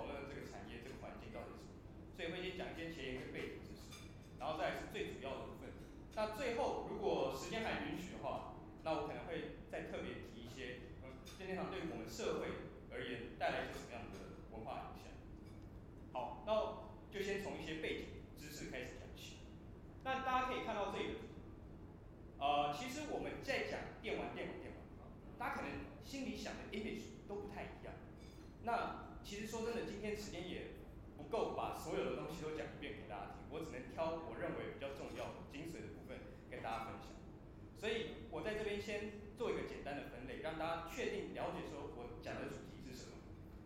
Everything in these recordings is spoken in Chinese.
讨论这个产业、这个环境到底是什么。所以会先讲一些前沿跟背景知识，然后再是最主要的部分。那最后如果时间还允许的话，那我可能会再特别提一些，嗯，任天堂对我们社会而言带来一些什么样的文化影响。好，那就先从一些背景知识开始讲起。那大家可以看到这个。呃，其实我们在讲电玩、电玩、电玩，大家可能心里想的 image 都不太一样。那其实说真的，今天时间也不够把所有的东西都讲一遍给大家听，我只能挑我认为比较重要的、精髓的部分跟大家分享。所以我在这边先做一个简单的分类，让大家确定了解说我讲的主题是什么。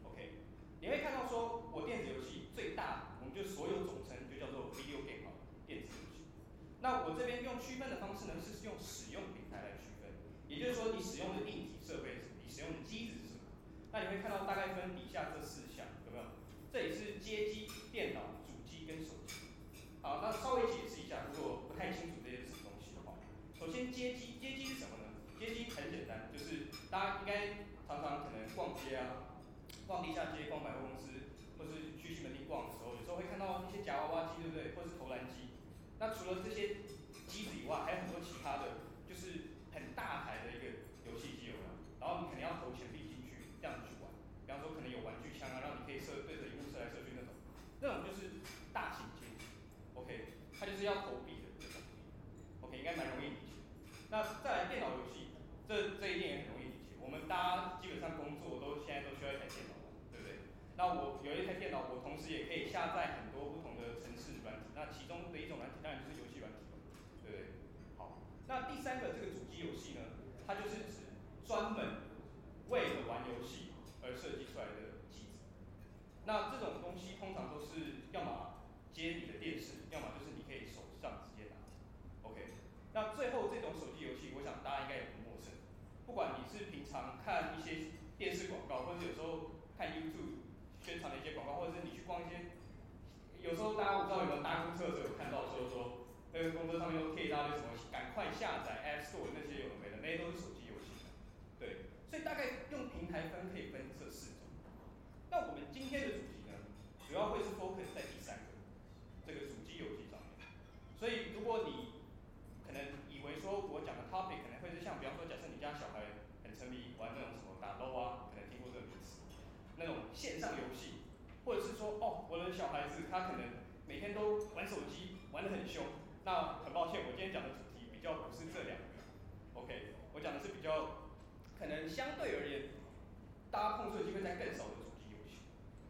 OK，你会看到说我电子游戏最大，我们就所有总称就叫做 video game，电子游戏。那我这边用区分的方式呢，是用使用平台来区分，也就是说，你使用的硬体设备，你使用的机子是什么？那你会看到大概分底下这四项，有没有？这里是街机、电脑、主机跟手机。好，那稍微解释一下，如果不太清楚这些是什么东西的话，首先街机，街机是什么呢？街机很简单，就是大家应该常常可能逛街啊，逛地下街、逛百货公司，或是去西门町逛的时候，有时候会看到一些夹娃娃机，对不对？或是投篮机。那除了这些机子以外，还有很多其他的，就是很大台的一个游戏机有没有？然后你肯定要投钱币这样子去玩。比方说，可能有玩具枪啊，让你可以射对着萤幕射来射去那种，那种就是大型机。OK，它就是要投币的这种。OK，应该蛮容易理解。那再来电脑游戏，这这一点也很容易理解。我们大家基本上工作都现在都需要一台电脑，对不对？那我有一台电脑，我同时也可以下载很多不同的程式软体。那其中的一种软体当然就是游戏软体了，对不对？好，那第三个这个主机游戏呢，它就是指专门为了玩游戏而设计出来的机子。那这种东西通常都是要么接你的电视，要么就是你可以手上直接拿。OK，那最后这种手机游戏，我想大家应该也不陌生。不管你是平常看一些电视广告，或者有时候看 YouTube。宣传的一些广告，或者是你去逛一些，有时候大家不知道有没有搭公车的时候看到说说，那个公车上面都贴一大堆什么，赶快下载 App Store 那些有的没的，那些都是手机。所以大概用平台分可以分这四种。那我们今天的主题呢，主要会是 focus 在第三个，这个主机游戏上面。所以如果你可能以为说我讲的 topic 可能会是像，比方说假设你家小孩很沉迷玩那种什么打 LOL 啊，可能听过这个名词。那种线上游戏，或者是说，哦，我的小孩子他可能每天都玩手机，玩得很凶。那很抱歉，我今天讲的主题比较不是这两个。OK，我讲的是比较可能相对而言，大家碰触的机会在更少的主机游戏。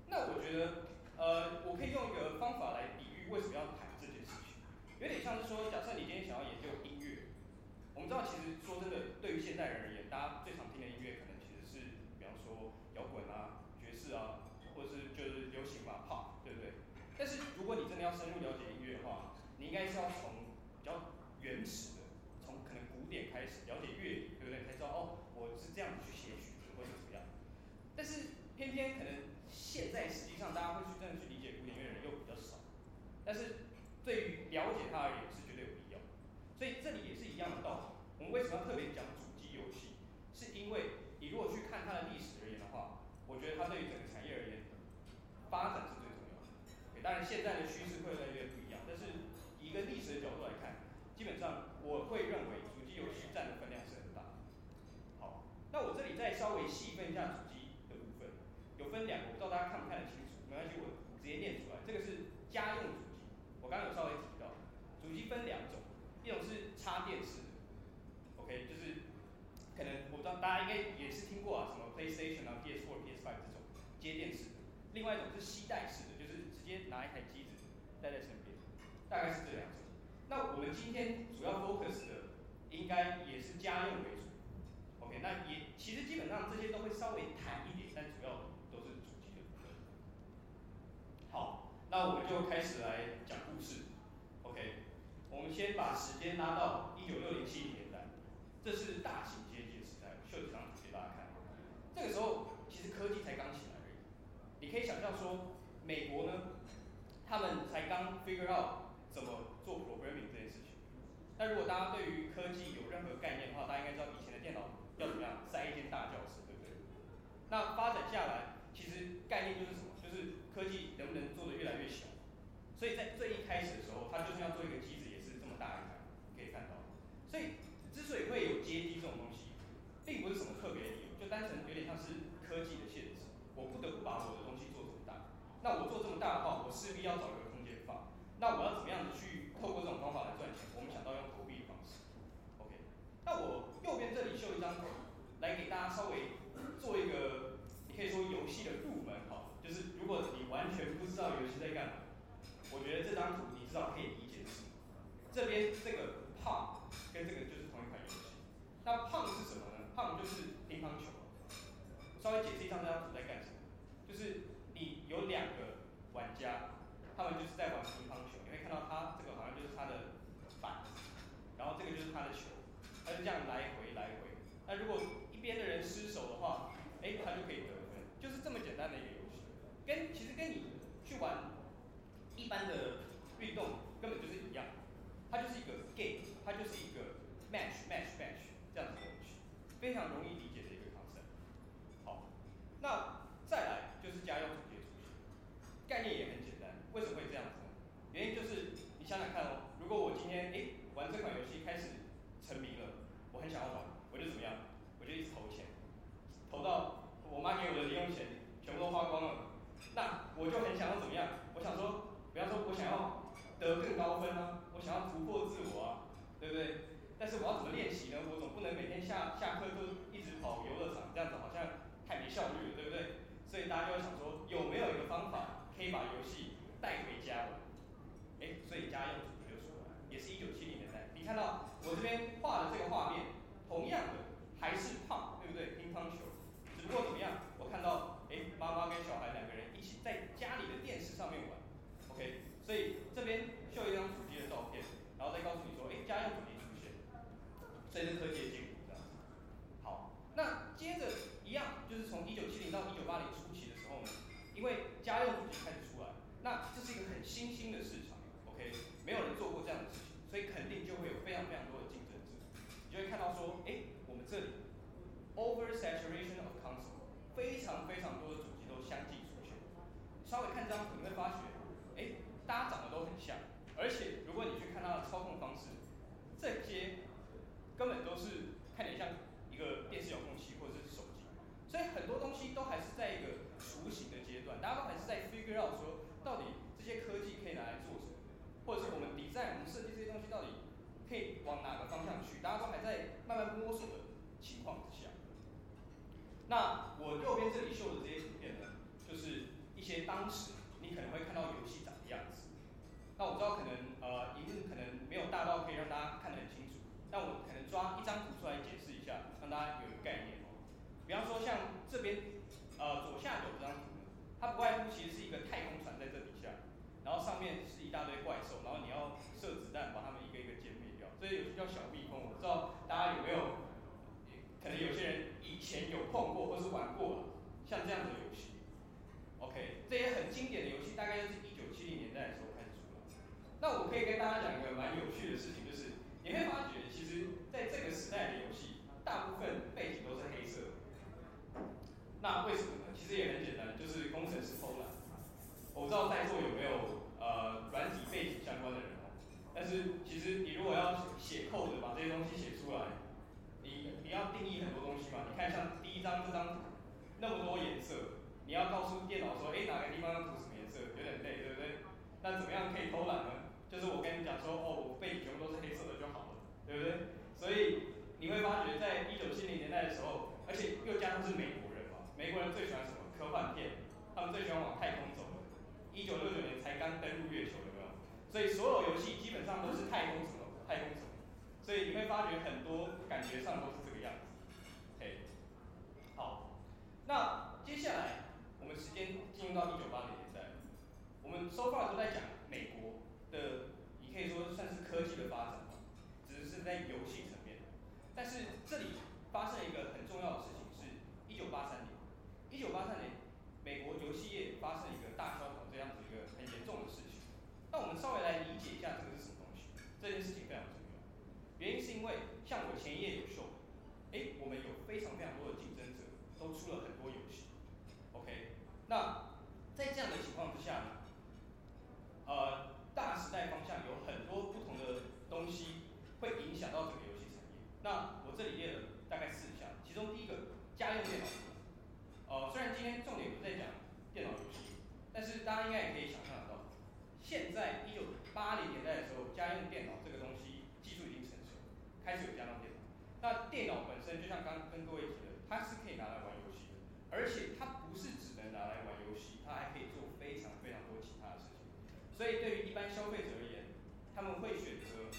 那我觉得，呃，我可以用一个方法来比喻为什么要谈这件事情，有点像是说，假设你今天想要研究音乐，我们知道，其实说真的，对于现代人而言，大家最常听的音乐可能其实是，比方说摇滚啊、爵士啊，或者是就是流行嘛、pop，对不对？但是如果你真的要深入了解音乐的话，你应该是要从比较原始的，从可能古典开始了解乐理，对不对？才知道哦，我是这样子去写曲子或者怎么样。但是偏偏可能现在实际上大家会去真的去理解古典乐的人又比较少，但是对于了解它而言是绝对有必要。所以这里也是一样的道理。我们为什么要特别讲主机游戏？是因为你如果去看它的历史而言的话，我觉得它对于整个产业而言，发展是最重要的。当然现在的趋势会越来越不一样，但是以一个历史的角度来看，基本上我会认为主机游戏占的分量。那我这里再稍微细分一下主机的部分，有分两个，我不知道大家看不看得清楚？没关系，我直接念出来。这个是家用主机，我刚刚有稍微提到，主机分两种。一种是插电式的，OK，就是可能我不知道大家应该也是听过啊，什么 PlayStation 啊、PS4、PS5 这种接电式的。另外一种是携带式的，就是直接拿一台机子带在身边，大概是这两种。那我们今天主要 focus 的应该也是家用为主那也其实基本上这些都会稍微谈一点，但主要都是主机的部分。好，那我们就开始来讲故事，OK。我们先把时间拉到一九六零七零年代，这是大型街机的时代。秀几张图给大家看。这个时候其实科技才刚起来而已。你可以想象说，美国呢，他们才刚 figure out 怎么做 programming 这件事情。那如果大家对于科技有任何概念的话，大家应该知道以前的电脑要怎么样塞一间大教室，对不对？那发展下来，其实概念就是什么？就是科技能不能做得越来越小？所以在最一开始的时候，他就是要做一个机子。也是这么大一台可以看到，所以之所以会有街机这种东西，并不是什么特别的理由，就单纯有点像是科技的限制。我不得不把我的东西做这么大，那我做这么大的话，我势必要找一个空间放。那我要怎么样子去透过这种方法来赚钱？我们想到用。那我右边这里秀一张图，来给大家稍微做一个，你可以说游戏的入门，哈，就是如果你完全不知道游戏在干嘛，我觉得这张图你至少可以理解是。这边这个胖跟这个就是同一款游戏。那胖是什么呢胖就是乒乓球。稍微解释一下这张图在干什么。就是你有两个玩家，他们就是在玩乒乓球。你会看到他这个好像就是他的板，然后这个就是他的球，他就这样来回来回。那如果一边的人失手的话，哎，他就可以得分。就是这么简单的一个游戏。跟其实跟你去玩一般的运动根本就是一样。它就是一个 game，它就是一个 match match match 这样子的东西，非常容易理解的一个 concept。好，那再来就是家用主机出现，概念也很简单。为什么会这样子呢？原因就是你想想看哦，如果我今天哎玩这款游戏开始沉迷了，我很想要玩，我就怎么样？我就一直投钱，投到我妈给我的零用钱全部都花光了，那我就很想要怎么样？我想说，比方说我想要得更高分啊。我想要突破自我啊，对不对？但是我要怎么练习呢？我总不能每天下下课都一直跑游乐场，这样子好像太没效率了，对不对？所以大家就会想说，有没有一个方法可以把游戏带回家玩？哎，所以家用主机就出来了，也是一九七零年代。你看到我这边画的这个画面，同样的还是胖，对不对？乒乓球，只不过怎么样？我看到哎，妈妈跟小孩两个人一起在家里的电视上面玩，OK。所以这边秀一张主机的照片，然后再告诉你说，哎，家用主机出现，这是科技的进步这样子。好，那接着一样，就是从一九七零到一九八零初期的时候呢，因为家用主机开始出来，那这是一个很新兴的市场，OK，没有人做过这样的事情，所以肯定就会有非常非常多的竞争者。你就会看到说，哎，我们这里 oversaturation of console，非常非常多的主机都相继出现。稍微看这张图，你发觉，哎。大家长得都很像，而且如果你去看它的操控方式，这些根本都是看起来像一个电视遥控器或者是手机，所以很多东西都还是在一个雏形的阶段，大家都还是在 figure out 说到底这些科技可以拿来做什么，或者是我们 design 我们设计这些东西到底可以往哪个方向去，大家都还在慢慢摸索的情况之下。那我右边这里秀的这些图片呢，就是一些当时你可能会看到游戏长的样子。那我知道可能呃，一定可能没有大到可以让大家看得很清楚，但我可能专抓一张图出来解释一下，让大家有一个概念哦。比方说像这边，呃，左下角这张图呢，它不外乎其实是一个太空船在这底下，然后上面是一大堆怪兽，然后你要射子弹把它们一个一个歼灭掉。这游戏叫小蜜蜂，我不知道大家有没有，可能有些人以前有碰过或是玩过，像这样的游戏。OK，这些很经典的游戏，大概就是一九七零年代的时候开始出来。那我可以跟大家讲一个蛮有趣的事情，就是你会发觉，其实在这个时代的游戏，大部分背景都是黑色。那为什么呢？其实也很简单，就是工程师偷懒。我不知道在座有没有呃软体背景相关的人。但是其实你如果要写 code 把这些东西写出来，你你要定义很多东西嘛。你看像第一张这张图，那么多颜色，你要告诉电脑说，哎，哪个地方要涂什么颜色，有点累，对不对？那怎么样可以偷懒呢？就是我跟你讲说，哦，我背景全部都是黑色的就好了，对不对？所以你会发觉，在一九七零年代的时候，而且又加上是美国人嘛。美国人最喜欢什么？科幻片，他们最喜欢往太空走的。一九六九年才刚登陆月球，有没有？所以所有游戏基本上都是太空什么？太空什么？所以你会发觉很多感觉上都是这个样子。OK，好，那接下来我们时间进入到一九八零年代，我们 so far 都在讲美国的，你可以说算是科技的发展吧，只是在游戏层面。但是这里发生一个很重要的事情，是一九八三年。一九八三年，美国游戏业发生一个大萧条这样子一个很严重的事情。那我们稍微来理解一下这个是什么东西。这件事情非常重要，原因是因为像我前一页有秀，哎，我们有非常非常多的竞争者，都出了很多游戏。OK，那在这样的情况之下呢，呃，大时代方向有很多不同的东西会影响到整个游戏产业。那我这里列了大概四项，其中第一个家用电脑。呃，虽然今天重点不在讲电脑游戏，但是大家应该也可以想象得到，现在一九八零年代的时候，家用电脑这个东西技术已经成熟，开始有家用电脑。那电脑本身就像刚跟各位提的，它是可以拿来玩游戏的，而且它不是只能拿来玩游戏，它还可以做非常非常多其他的事情。所以对于一般消费者而言，他们会选择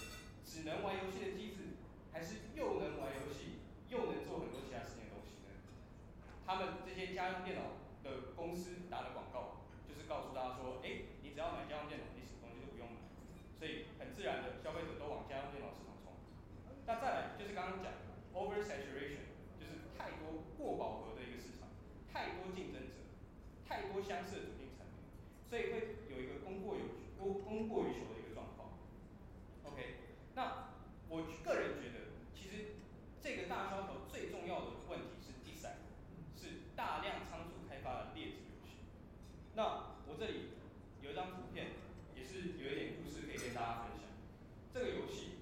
只能玩游戏的机子，还是又能玩游戏又能做很多其他事情的东西呢？他们这些家用电脑的公司打的广告，就是告诉大家说，哎，你只要买家用电脑，你什么东西都不用买。所以很自然的，消费者都往家用电脑市场冲。那再来就是刚刚讲的 oversaturation，太多过饱和的一个市场，太多竞争者，太多相似的主力产品，所以会有一个供过于供供过于求的一个状况。OK，那我个人觉得，其实这个大萧条最重要的问题是。大量仓促开发的劣质游戏。那我这里有一张图片，也是有一点故事可以跟大家分享。这个游戏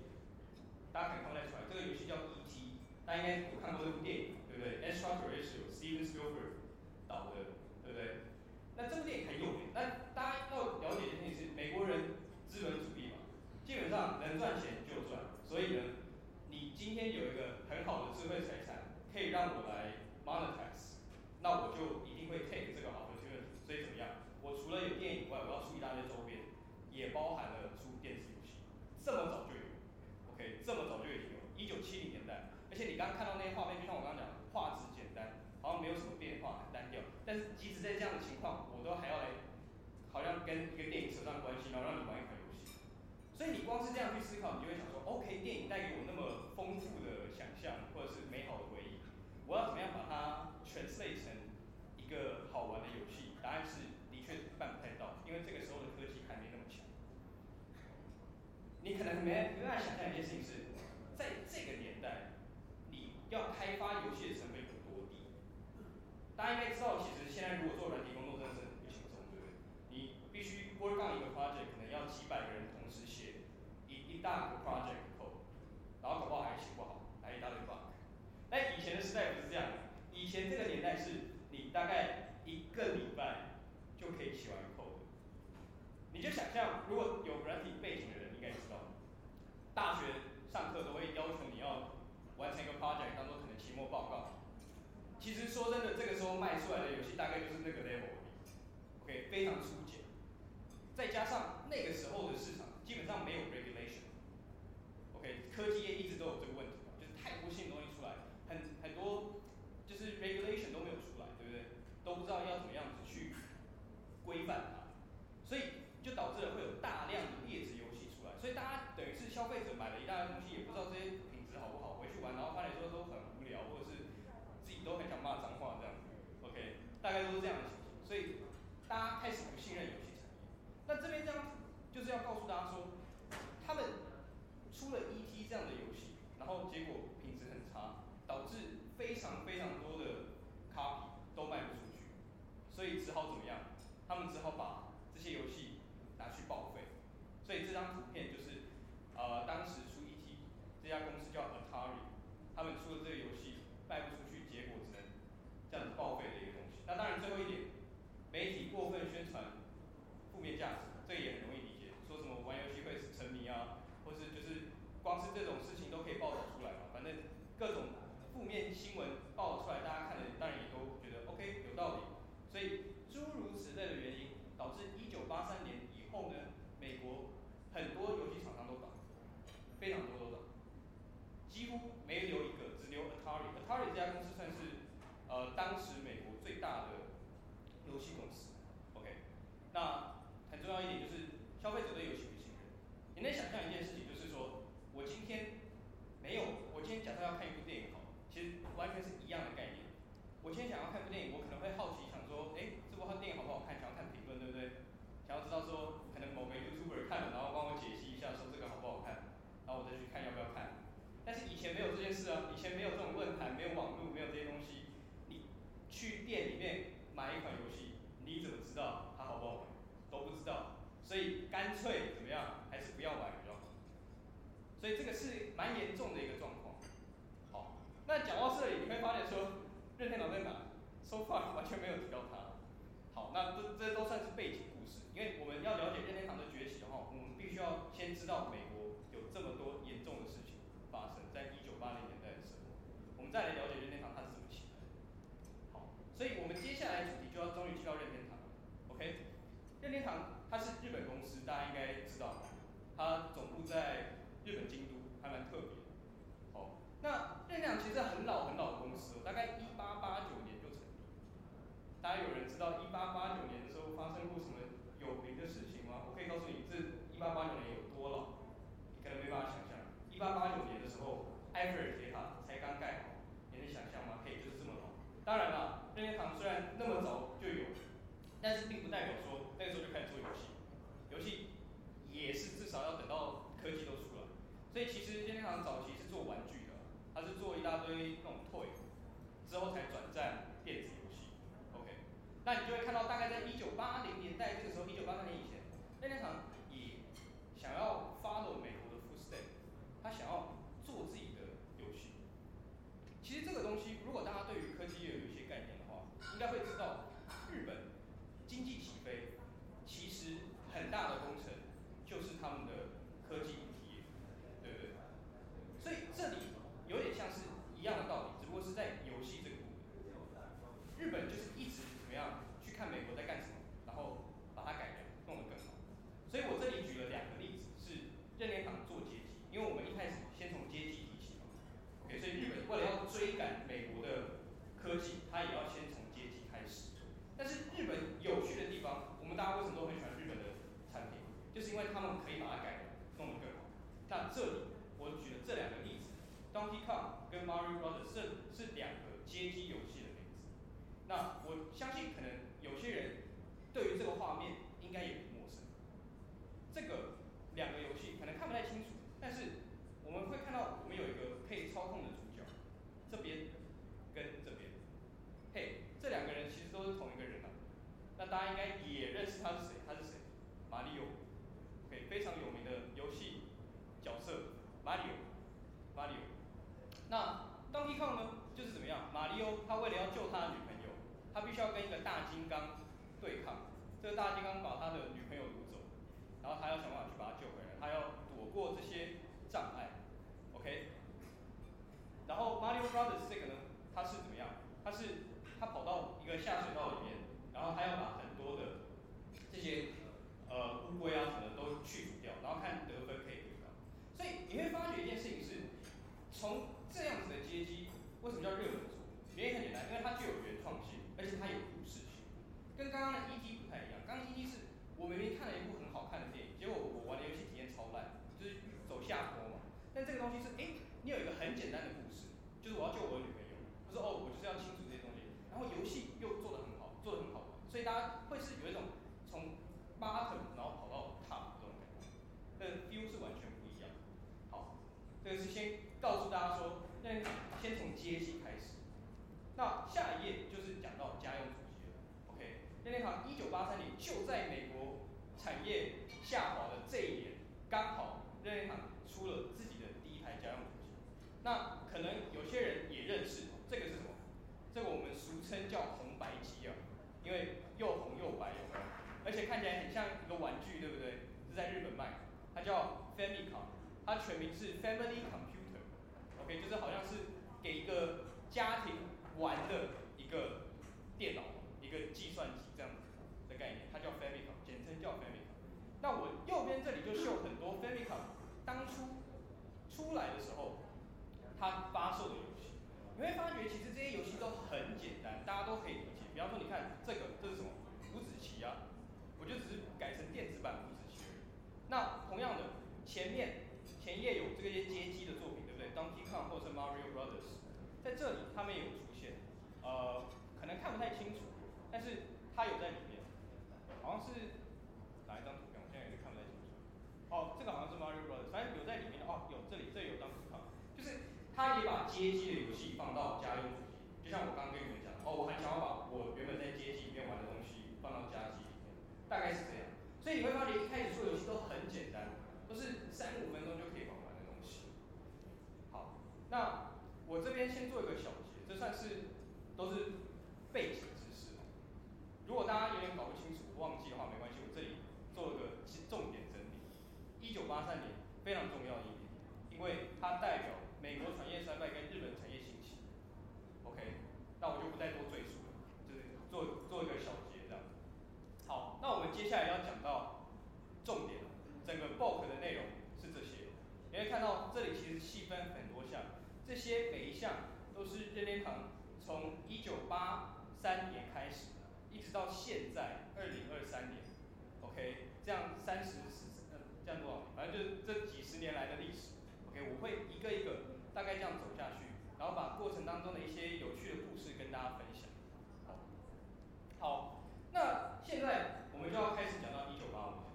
大家可以看得出来，这个游戏叫 E.T.，大家应该有看过这部电影，对不对？Extraterrestrial Steven Spielberg 导的，对不对？那这部电影很有名，那大家要了解的事情是，美国人资本主义嘛，基本上能赚钱就赚。所以呢，你今天有一个很好的智慧财产，可以让我来 monetize。那我就一定会 take 这个 opportunity，所以怎么样？我除了有电影以外，我要出一大堆周边，也包含了出电视游戏。这么早就有，OK，这么早就已经有，一九七零年代。而且你刚刚看到那些画面，就像我刚刚讲的，画质简单，好像没有什么变化，很单调。但是即使在这样的情况，我都还要来，好像跟一个电影扯上关系，然后让你玩一款游戏。所以你光是这样去思考，你就会想说，OK，电影带给我那么丰富的想象，或者是美好的回忆，我要怎么样把它诠释成？一个好玩的游戏，答案是的确办不太到，因为这个时候的科技还没那么强。你可能没没办法想象一件事情是，在这个年代，你要开发游戏的成本有多低？大家应该知道，其实现在如果做软体工作真的是很不轻松，对不对？你必须 work on 一个 project，可能要几百个人大个 project 然后搞不好还写不好，来一大堆话。当时美这都算是背景故事。因为我们要了解任天堂的崛起的话，我们必须要先知道美国有这么多严重的事情发生在一九八零年代的时候，我们再来了解任天堂它是怎么起来的。好，所以我们接下来主题就要终于去到任天堂了。OK，任天堂它是日本公司，大家应该知道，它总部在日本京都，还蛮特别。好，那任天堂其实很老很老的公司，大概一八八九年就成立。大家有人知道一八八九年八八九年有多老，你可能没办法想象。一八八九年的时候，埃菲尔铁塔才刚盖好，你能想象吗？可以，就是这么老。当然了，任天堂虽然那么早就有，但是并不代表说那个时候就开始做游戏，游戏也是至少要等到科技都出来。所以其实任天堂早期是做玩具的，它是做一大堆那种 toy，之后才转战电子游戏。OK，那你就会看到大概在一九八零年代这个时候，一九八三年以前，任天堂想要 follow 美国的 foodstake，他想要做自己的游戏。其实这个东西如果大家对于科技业有一些概念的话，应该会知道。前页有这些街机的作品，对不对？Donkey Kong 或者是 Mario Brothers，在这里他们也有出现。呃，可能看不太清楚，但是它有在里面，好像是哪一张图片，我现在有点看不太清楚。哦，这个好像是 Mario Brothers，反正有在里面哦，有这里这有当时看，就是他也把街机的游戏放到家用主机，就像我刚刚跟你们讲的，哦，我很想要把我原本在街机里面玩的东西放到家机里面，大概是这样。所以你会发觉一开始做游戏都很简单，都是三五分钟就可以玩完的东西。好，那我这边先做一个小结，这算是。都是背景知识。如果大家有点搞不清楚、忘记的话，没关系，我这里做了个重点整理。一九八三年非常重要一年，因为它代表美国产业衰败跟日本产业兴起。OK，那我就不再多赘述了，就是做做一个小结这样。好，那我们接下来要讲到重点，整个 bulk 的内容是这些。你会看到这里其实细分很多项，这些每一项都是任天堂。从一九八三年开始，一直到现在二零二三年，OK，这样三十四，嗯，这样多少？反正就是这几十年来的历史，OK，我会一个一个大概这样走下去，然后把过程当中的一些有趣的故事跟大家分享。好，好，那现在我们就要开始讲到一九八五年。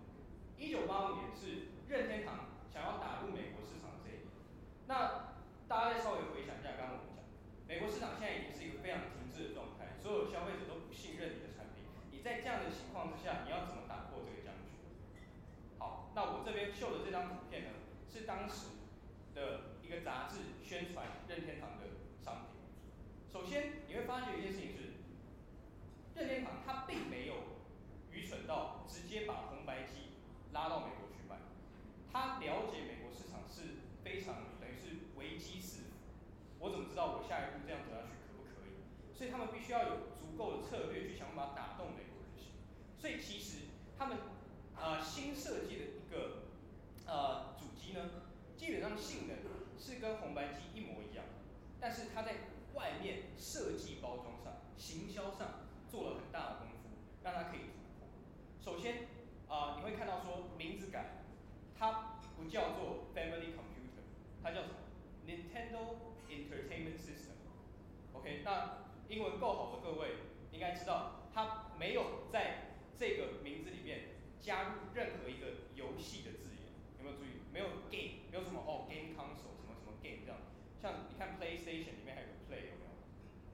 一九八五年是任天堂想要打入美国市场的这一年。那大家再稍微回想一下，刚刚我们讲，美国市场现在已经是一个。非常停滞的状态，所有消费者都不信任你的产品。你在这样的情况之下，你要怎么打破这个僵局？好，那我这边秀的这张图片呢，是当时的一个杂志宣传任天堂的商品。首先，你会发觉一件事情是，任天堂它并没有愚蠢到直接把红白机拉到美国去卖。他了解美国市场是非常等于是危机四伏，我怎么知道我下一步这样走下去可不可以？所以他们必须要有足够的策略去想办法打动美国人心。所以其实他们呃新设计的一个呃主机呢，基本上性能是跟红白机一模一样，但是它在外面设计包装上、行销上做了很大的功夫，让它可以突破。首先啊、你会看到说名字改，它不叫做 Family Computer，它叫什么？Nintendo Entertainment System。OK，那英文够好的各位应该知道，它没有在这个名字里面加入任何一个游戏的字眼，有没有注意？没有 game，没有什么哦 game console 什么什么 game 这样。像你看 PlayStation 里面还有 Play 有没有？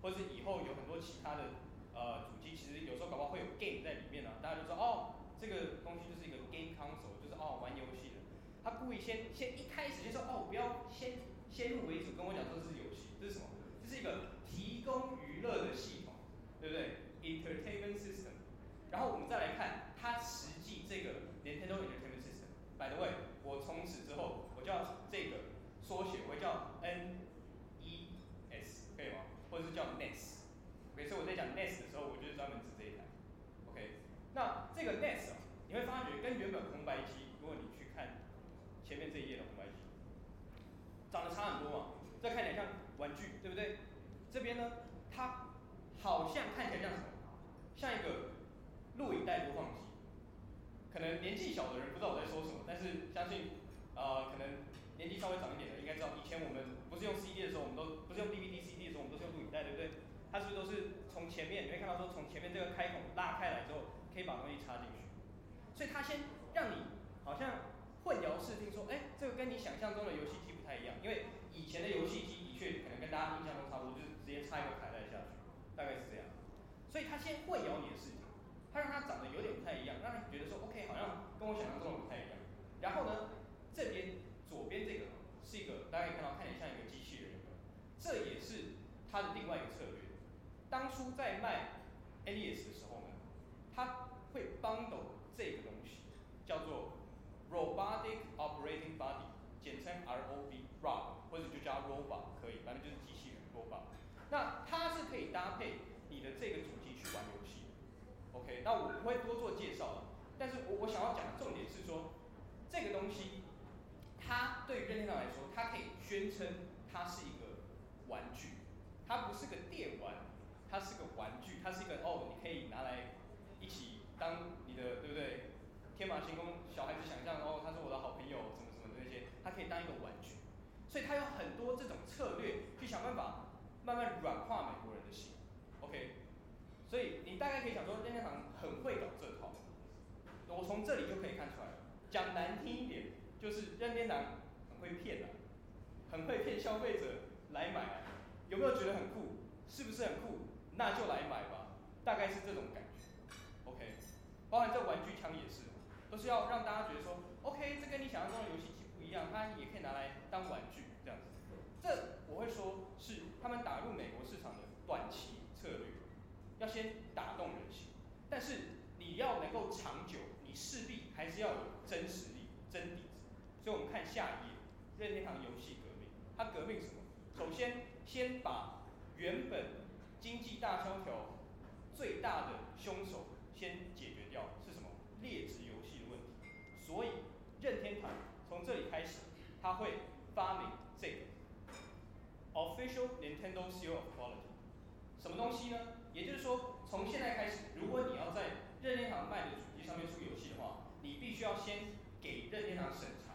或者是以后有很多其他的呃主机，其实有时候搞不好会有 game 在里面呢、啊。大家就说哦，这个东西就是一个 game console，就是哦玩游戏的。他故意先先一开始就说哦，不要先先入为主跟我讲说这是游戏，这是什么？这是一个。提供娱乐的系统，对不对？Entertainment System。然后我们再来看它实际这个 Nintendo Entertainment System。By the way，我从此之后我叫这个缩写，我叫 NES，可以吗？或者是叫 NES。每次我在讲 NES 的时候，我就是专门指。那这个 NES 啊，你会发觉跟原本红白机，如果你去看前面这一页的红白机，长得差很多嘛。这看起来像玩具，对不对？这边呢，它好像看起来像什么？像一个录影带播放机。可能年纪小的人不知道我在说什么，但是相信，呃，可能年纪稍微长一点的应该知道，以前我们不是用 CD 的时候，我们都不是用 DVD、CD 的时候，我们都是用录影带，对不对？它是不是都是从前面？你会看到说，从前面这个开孔拉开来之后，可以把东西插进去。所以它先让你好像混淆视听，说，哎，这个跟你想象中的游戏机不太一样，因为以前的游戏机的确可能跟大家印象中差不多，就是直接插一个卡带下去，大概是这样。所以它先混淆你的视听，它让它长得有点不太一样，让你觉得说，OK，好像跟我想象中的不太一样。然后呢，这边左边这个是一个大家可以看到，看起来像一个机器人，这也是它的另外一个策略。当初在卖 NES 的时候呢，它会 bundle 这个东西，叫做 Robotic Operating Body，简称 ROB，ROB，或者就叫 Robot 可以，反正就是机器人 Robot。那它是可以搭配你的这个主机去玩游戏。OK，那我不会多做介绍了，但是我我想要讲的重点是说，这个东西它对于任天堂来说，它可以宣称它是一个玩具，它不是个电玩。它是个玩具，它是一个哦，你可以拿来当你的，对不对？天马行空，小孩子想象哦，他是我的好朋友，什么什么的那些，它可以当一个玩具。所以它有很多这种策略，去想办法慢慢软化美国人的心。OK，所以你大概可以想说，任天堂很会搞这套。我从这里就可以看出来，讲难听一点，就是任天堂很会骗啊，很会骗消费者来买啊。有没有觉得很酷？是不是很酷？那就来买吧，大概是这种感觉，OK。包含这玩具枪也是，都是要让大家觉得说，OK，这跟你想象中的游戏机不一样，它也可以拿来当玩具这样子。这我会说是他们打入美国市场的短期策略，要先打动人心。但是你要能够长久，你势必还是要有真实力、真底子。所以我们看下一页，任天堂游戏革命，它革命什么？首先，先把原本经济大萧条最大的凶手先解决掉是什么？劣质游戏的问题。所以任天堂从这里开始，他会发明这个 Official Nintendo Seal of Quality，什么东西呢？也就是说，从现在开始，如果你要在任天堂卖的主机上面出游戏的话，你必须要先给任天堂审查。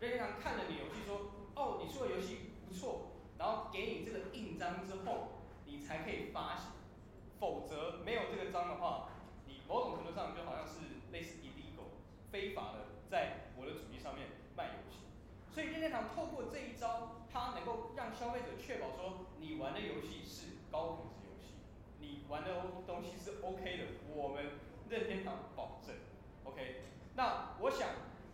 任天堂看了你游戏说，哦，你出的游戏不错，然后给你这个印章之后。你才可以发行，否则没有这个章的话，某种程度上就好像是类似 illegal 非法的，在我的主机上面卖游戏。所以任天堂透过这一招，它能够让消费者确保说，你玩的游戏是高品质游戏，你玩的东西是 OK 的，我们任天堂保证 OK。那我想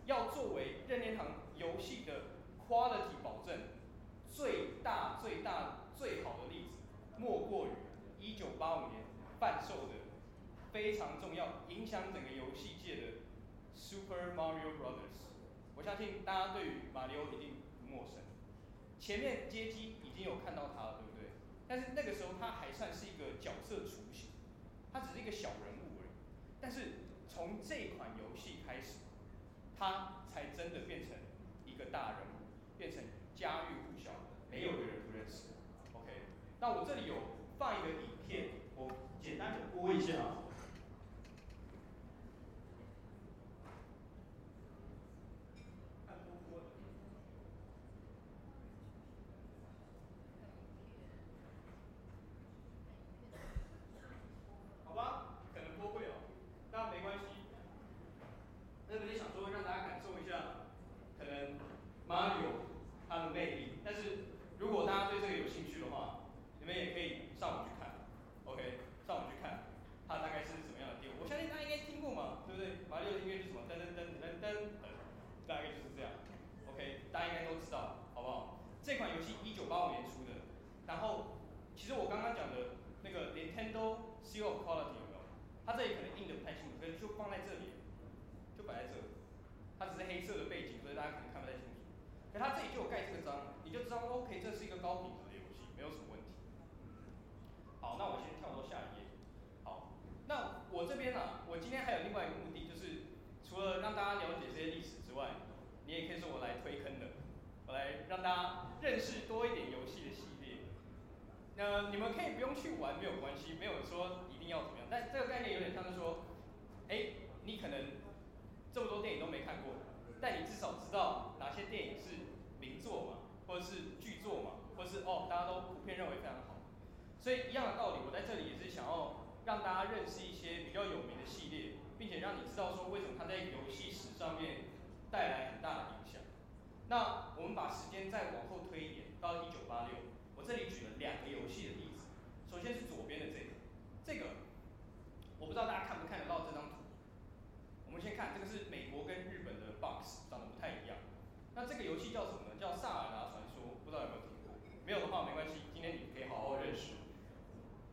要作为任天堂游戏的 quality 保证最大最大最好的例子。莫过于一九八五年贩售的非常重要、影响整个游戏界的 Super Mario Brothers。我相信大家对于马里奥一定不陌生。前面街机已经有看到他了，对不对？但是那个时候他还算是一个角色雏形，他只是一个小人物而已。但是从这款游戏开始，他才真的变成一个大人物，变成家喻户晓的，没有一个人不认识。OK，那我这里有放一个影片，我简单的播一下。看播播的。好吧，可能播不了，但没关系。那个你想说让大家感受一下，可能 Mario 它的魅力，但是如果大家对这个有兴趣的话。你们也可以上网去看，OK，上网去看，它大概是什么样的电影。我相信大家应该听过嘛，对不对？马里奥的音乐是什么？噔噔噔噔噔噔，大概就是这样，OK，大家应该都知道，好不好？这款游戏一九八五年出的，然后其实我刚刚讲的那个 Nintendo Seal of Quality 有没有？它这里可能印的不太清楚，可是就放在这里，就摆在这里，它只是黑色的背景，所以大家可能看不太清楚。可它这里就有盖这个章，你就知道 OK，这是一个高品质的游戏，没有什么问题。好，那我先跳到下一页。好，那我这边呢、啊，我今天还有另外一个目的，就是除了让大家了解这些历史之外，你也可以说我来推坑的，我来让大家认识多一点游戏的系列。那你们可以不用去玩，没有关系，没有说一定要怎么样。但这个概念有点像是说，哎、欸，你可能这么多电影都没看过，但你至少知道哪些电影是是巨作嘛，或是哦，大家都普遍认为非常好。所以一样的道理，我在这里也是想要让大家认识一些比较有名的系列，并且让你知道说为什么它在游戏史上面带来很大的影响。那我们把时间再往后推一点，到一九八六，我这里举了两个游戏的例子。首先是左边的这个，这个我不知道大家看不看得到这张图。我们先看这个是美国跟日本的 box，长得不太一样。那这个游戏叫什么呢？叫《萨尔达传说》，不知道有没有听过？没有的话没关系，今天你可以好好认识。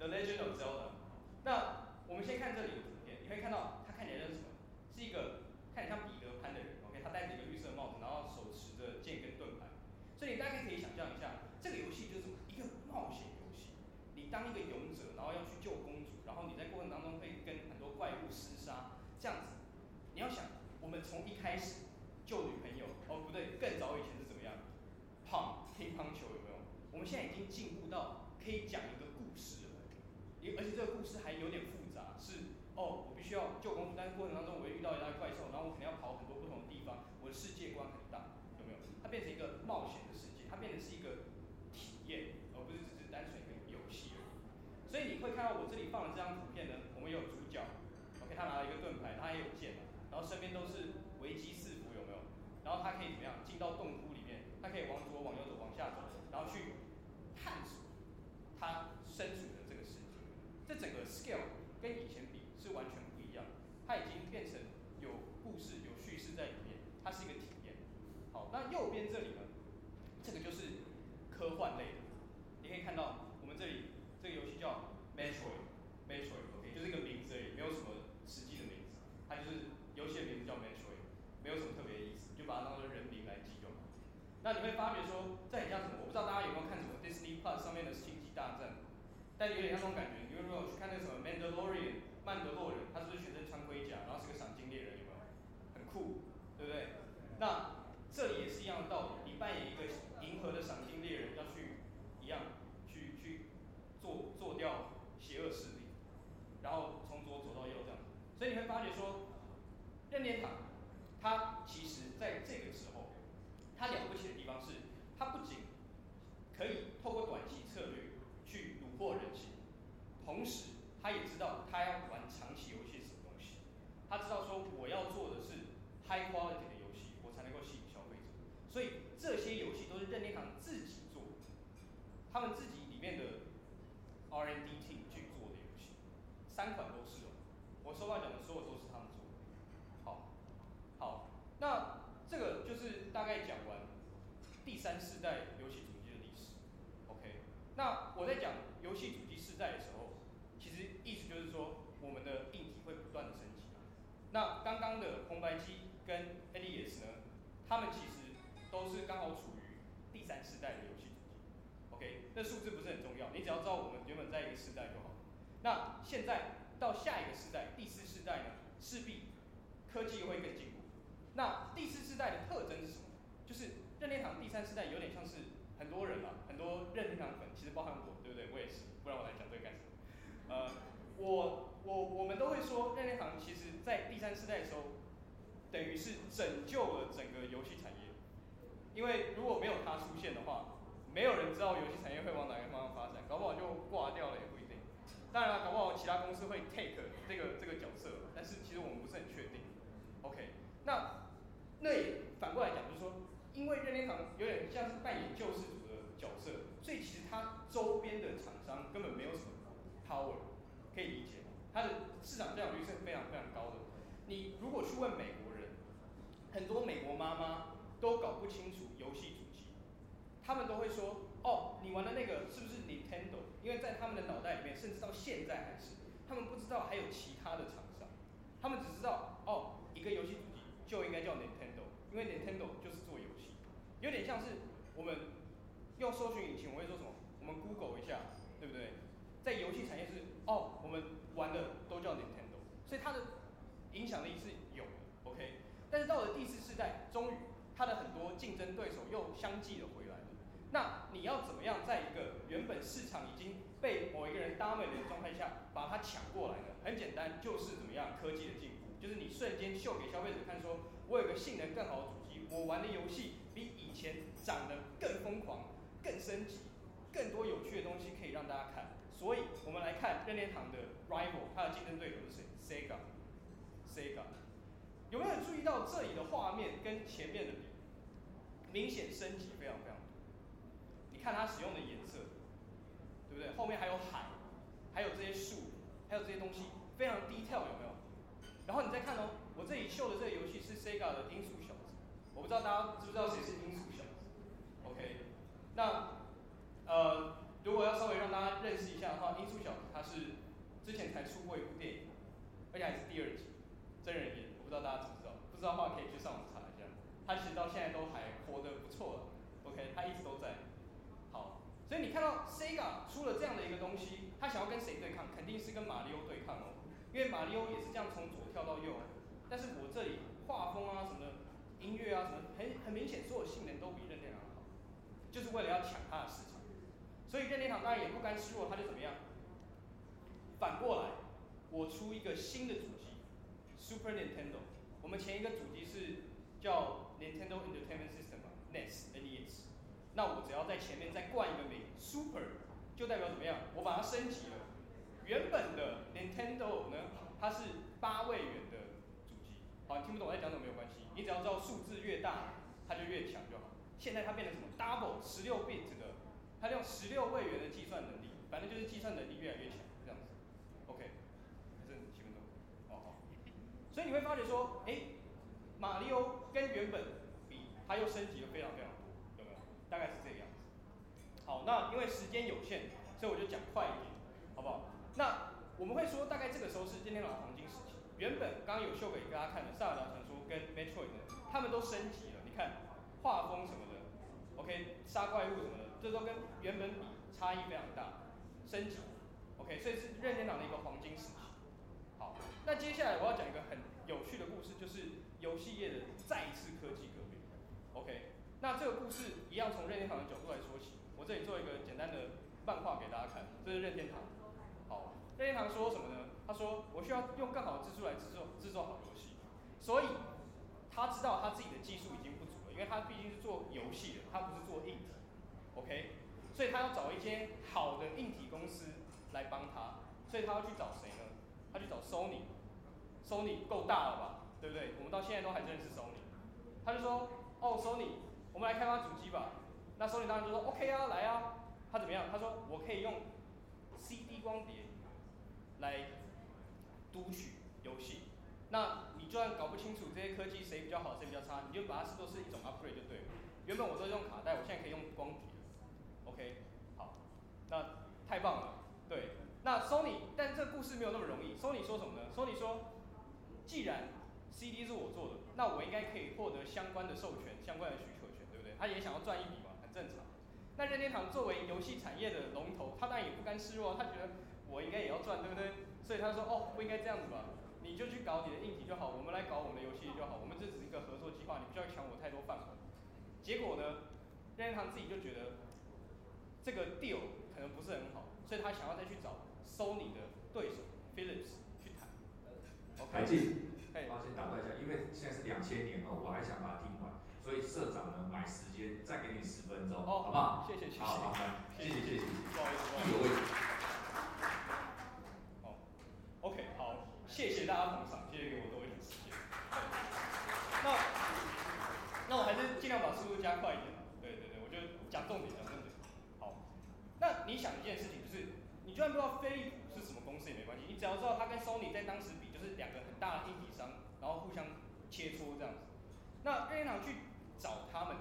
The Legend of Zelda。那我们先看这里的图片，你会看到他看起来是什么？是一个看起来像彼得潘的人，OK？他戴着一个绿色帽子，然后手持着剑跟盾牌。所以大概可以想象一下，这个游戏就是？一个冒险游戏。你当一个勇者，然后要去救公主，然后你在过程当中会跟很多怪物厮杀，这样子。你要想，我们从一开始救女朋友，哦不对，更早以前是？胖乒乓球有没有？我们现在已经进步到可以讲一个故事了。而且这个故事还有点复杂，是哦，我必须要救公主，但是过程当中我会遇到一大怪兽，然后我肯定要跑很多不同的地方，我的世界观很大，有没有？它变成一个冒险的世界，它变成是一个体验，而不是只是单纯一个游戏而已。所以你会看到我这里放的这张图片呢，我们有主角，OK，他拿了一个盾牌，他也有剑，然后身边都是危机四伏，有没有？然后他可以怎么样？进到洞窟它，可以往左往右走，往下走，然后去探索它身处的。这整个 scale 跟以前比是完全不一样，它已经变成有故事、有叙事在里面，它是一个体验。好，那右边这里呢，这个就是科幻类的。你可以看到我们这里这个游戏叫 Metroid，Metroid，OK，就是一个名字而已，没有什么实际的名字，它就是游戏的名字叫 Metroid，没有什么特别的意思，就把它当做人名来记就好。那你会发觉说，这很像什么？我不知道大家有没有看什么 Disney Plus 上面的星际大战。但有点像那种感觉，你有没有去看那个什么《Mandalorian》曼德洛人？他是不是全身穿盔甲，然后是个赏金猎人？有没有？很酷，对不对？那这也是一样的道理，你扮演一个银河的赏金猎人，要去一样去去做做掉邪恶势力，然后从左走到右这样子。所以你会发觉说，任天堂它其实在这个时候，它了不起的地方是，它不仅可以透过短期策略去。破人性，同时他也知道他要玩长期游戏是什么东西，他知道说我要做的是 high quality 的游戏，我才能够吸引消费者。所以这些游戏都是任天堂自己做，他们自己里面的 R N D team 去做的游戏，三款都是哦。我收到奖的所有都是他们做的。好，好，那这个就是大概讲完第三世代游戏主。那我在讲。游戏主机世代的时候，其实意思就是说，我们的硬体会不断的升级。那刚刚的红白机跟 NES 呢，他们其实都是刚好处于第三世代的游戏主机。OK，那数字不是很重要，你只要知道我们原本在一个世代就好。那现在到下一个世代，第四世代呢，势必科技会更进步。那第四世代的特征是什么？就是任天堂第三世代有点像是很多人啊，很多任天堂粉，其实包含我。对不对，我也是，不然我来讲这个干什么？呃，我我我们都会说，任天堂其实在第三世代的时候，等于是拯救了整个游戏产业。因为如果没有它出现的话，没有人知道游戏产业会往哪个方向发展，搞不好就挂掉了也不一定。当然了，搞不好其他公司会 take 这个这个角色，但是其实我们不是很确定。OK，那那也反过来讲，就是说，因为任天堂有点像是扮演救世主的角色，所以其实它周边的厂商根本没有什么 power，可以理解吗？它的市场占有率是非常非常高的。你如果去问美国人，很多美国妈妈都搞不清楚游戏主机，他们都会说：“哦，你玩的那个是不是 Nintendo？” 因为在他们的脑袋里面，甚至到现在还是，他们不知道还有其他的厂商，他们只知道哦，一个游戏主机就应该叫 Nintendo，因为 Nintendo 就是，有点像是我们。用搜寻引擎，我会说什么？我们 Google 一下，对不对？在游戏产业是哦，我们玩的都叫 Nintendo，所以它的影响力是有的，OK。但是到了第四世代，终于它的很多竞争对手又相继的回来了。那你要怎么样在一个原本市场已经被某一个人 dominate 的状态下，把它抢过来呢？很简单，就是怎么样科技的进步，就是你瞬间秀给消费者看，说我有个性能更好的主机，我玩的游戏比以前长得更疯狂。更升级，更多有趣的东西可以让大家看。所以我们来看任天堂的 rival，它的竞争对手是谁？Sega，Sega。有没有注意到这里的画面跟前面的比，明显升级非常非常多。你看它使用的颜色，对不对？后面还有海，还有这些树，还有这些东西，非常 detail，有没有？然后你再看哦，我这里秀的这个游戏是 Sega 的《音速》，我不知道大家知不知道谁是音速小子？OK，那呃。如果要稍微让大家认识一下的话，《音速小子》他是之前才出过一部电影，而且还是第二集，真人演，我不知道大家知不知道？不知道的话可以去上网查一下。他其实到现在都还活得不错，OK，他一直都在。好，所以你看到 Sega 出了这样的一个东西，他想要跟谁对抗？肯定是跟马里奥对抗哦，因为马里奥也是这样从左跳到右，但是我这里画风啊什么的，音乐啊什么，很很明显，所有性能都比任天堂好，就是为了要抢它的市场。所以任天堂当然也不甘示弱，他就怎么样？反过来，我出一个新的主机，Super Nintendo。我们前一个主机是叫 Nintendo Entertainment System 嘛，NES，NES。那我只要在前面再冠一个名，Super，就代表怎么样？我把它升级了。原本的 Nintendo 呢，它是八位元的主机。好，你听不懂我在讲什么没有关系，你只要知道数字越大，它就越强就好。现在它变成什么？Double 十六 bit 的。它用十六位元的计算能力，反正就是计算能力越来越强，这样子。OK，还剩七分钟，哦好。所以你会发觉说，哎，马里奥跟原本比，它又升级了非常非常多，有没有？大概是这个样子。好，那因为时间有限，所以我就讲快一点，好不好？那我们会说，大概这个时候是任天堂的黄金时期。原本刚刚有秀给大家看的《萨尔达传说》跟《Metroid》，他们都升级了，你看画风什么的，OK，杀怪物什么的。这都跟原本比差异非常大，升级，OK，所以是任天堂的一个黄金时期。好，那接下来我要讲一个很有趣的故事，就是游戏业的再一次科技革命，OK。那这个故事一样从任天堂的角度来说起，我这里做一个简单的漫画给大家看，这是任天堂。好，任天堂说什么呢？他说我需要用更好的技术来制作制作好游戏，所以他知道他自己的技术已经不足了，因为他毕竟是做游戏的，他不是做硬体。OK，所以他要找一间好的硬体公司来帮他，所以他要去找谁呢？他去找 Sony，Sony 够大了吧，对不对？我们到现在都还认识 Sony，他就说，哦，Sony，我们来开发主机吧。那 Sony 当然就说 OK 啊，来啊。他怎么样？他说我可以用 CD 光碟来读取游戏。那你就算搞不清楚这些科技谁比较好，谁比较差，你就把它视作是一种 upgrade 就对了。原本我都是用卡带，我现在可以用光碟。OK，好，那太棒了。对，那 Sony，但这故事没有那么容易。Sony 说什么呢？Sony 说，既然 CD 是我做的，那我应该可以获得相关的授权、相关的许可权，对不对？他也想要赚一笔嘛，很正常。那任天堂作为游戏产业的龙头，他当然也不甘示弱，他觉得我应该也要赚，对不对？所以他说，哦，不应该这样子吧？你就去搞你的硬体就好，我们来搞我们的游戏就好，我们这只是一个合作计划，你不需要抢我太多饭碗。结果呢，任天堂自己就觉得。这个 deal 可能不是很好，所以他想要再去找 Sony 的对手 Philips 去谈。台进，抱歉打断一下，因为现在是两千年哦，我还想把它听完，所以社长呢买时间再给你十分钟，哦、好不好？谢谢谢谢。谢谢谢谢。不好意思，有位置。好，OK，好，谢谢大家捧场，谢谢给我多一点时间。那那我还是尽量把速度加快一点，对对对，我就讲重点好。那你想一件事情，就是你就算不知道飞利浦是什么公司也没关系，你只要知道它跟 Sony 在当时比，就是两个很大的硬体商，然后互相切磋这样子。那任天堂去找他们，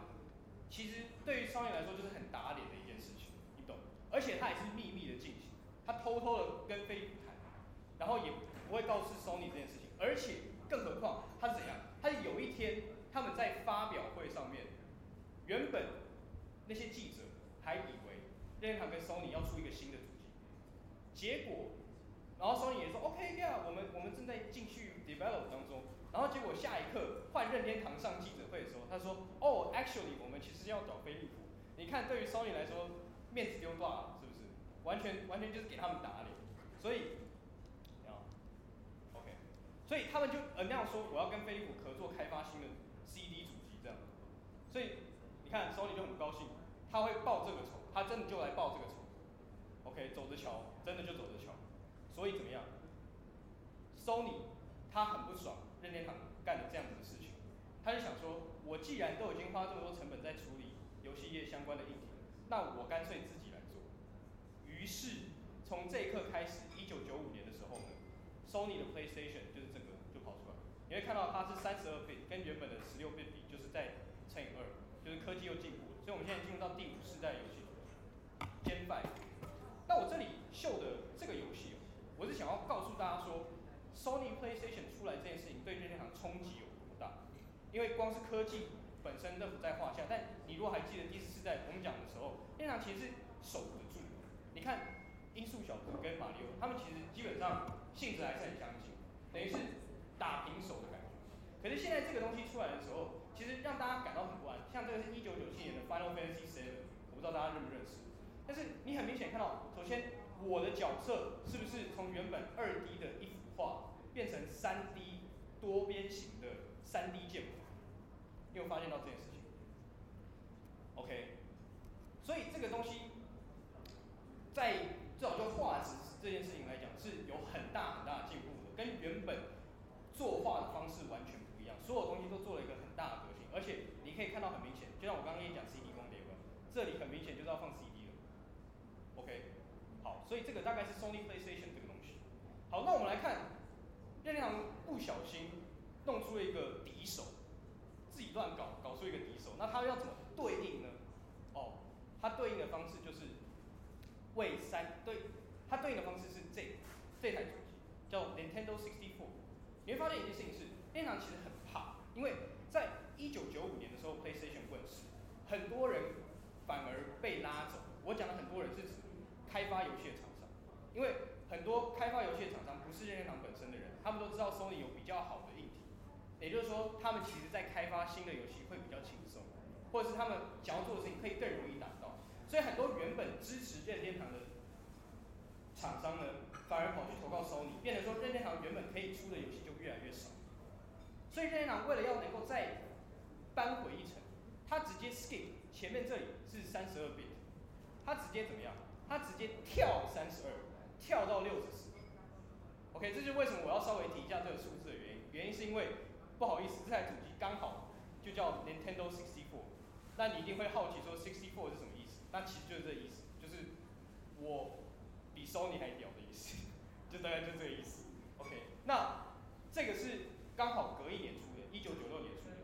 其实对于 Sony 来说就是很打脸的一件事情，你懂？而且它也是秘密的进行，他偷偷的跟飞利浦谈，然后也不会告诉 Sony 这件事情。而且更何况他是怎样？他有一天他们在发表会上面，原本那些记者还以为。任天堂跟 Sony 要出一个新的主机，结果，然后 Sony 也说 OK 呀、yeah，我们我们正在继续 develop 当中，然后结果下一刻换任天堂上记者会的时候，他说哦、oh，actually 我们其实要找飞利浦，你看对于 Sony 来说面子丢大了，是不是？完全完全就是给他们打脸，所以，所以他们就呃那样说我要跟飞利浦合作开发新的 CD 主机这样，所以你看 Sony 就很高兴，他会报这个仇。他真的就来报这个仇。OK，走着瞧，真的就走着瞧。所以怎么样？Sony 他很不爽任天堂干了这样子的事情，他就想说，我既然都已经花这么多成本在处理游戏业相关的议题，那我干脆自己来做。于是从这一刻开始，一九九五年的时候，Sony 的 PlayStation 就是这个就跑出来，你会看到它是三十二 bit，跟原本的十六 bit 比，就是在乘以二，就是科技又进步了。所以我们现在进入到第五世代游戏，Gen 5。那我这里秀的这个游戏，我是想要告诉大家说，Sony PlayStation 出来这件事情对任天堂冲击有多大？因为光是科技本身都不在话下，但你如果还记得第四世代我们讲的时候，任天堂其实是守得住。你看音速小子跟马里奥，他们其实基本上性质还是很相近，等于是打平手的感觉。可是现在这个东西出来的时候，其实让大家感到很不安。像这个是一九九七年的 Final Fantasy VII，我不知道大家认不认识。但是你很明显看到，首先我的角色是不是从原本二 D 的一幅画变成三 D 多边形的三 D 建模？你有发现到这件事情？OK，所以这个东西在至少就画质这件事情来讲是有很大很大的进步的，跟原本作画的方式完全不一样，所有东西都做了一个很大的革新，而且你可以看到很明显，就像我刚刚跟你讲 CD 光碟，这里很明显就是要放 CD 了。OK，好，所以这个大概是 Sony PlayStation 这个东西。好，那我们来看任天堂不小心弄出了一个敌手，自己乱搞搞出一个敌手，那他要怎么对应呢？哦，他对应的方式就是为三对，他对应的方式是这这台主机叫 Nintendo 64。你会发现一件事情是，任天堂其实很怕，因为在一九九五年的时候 PlayStation 问世，很多人反而被拉走。我讲的很多人是指开发游戏的厂商，因为很多开发游戏的厂商不是任天堂本身的人，他们都知道 Sony 有比较好的硬体，也就是说，他们其实在开发新的游戏会比较轻松，或者是他们想要做的事情可以更容易达到。所以很多原本支持任天堂的厂商呢，反而跑去投靠 Sony，变成说任天堂原本可以出的游戏就越来越少。所以任天堂为了要能够再扳回一城，他直接 skip 前面这里是三十二 bit。他直接怎么样？他直接跳三十二，跳到六十四。OK，这就是为什么我要稍微提一下这个数字的原因。原因是因为不好意思，这台主机刚好就叫 Nintendo 64。那你一定会好奇说64是什么意思？那其实就是这意思，就是我 Sony 还屌的意思，就大概就这个意思。OK，那这个是刚好隔一年出的，一九九六年出的。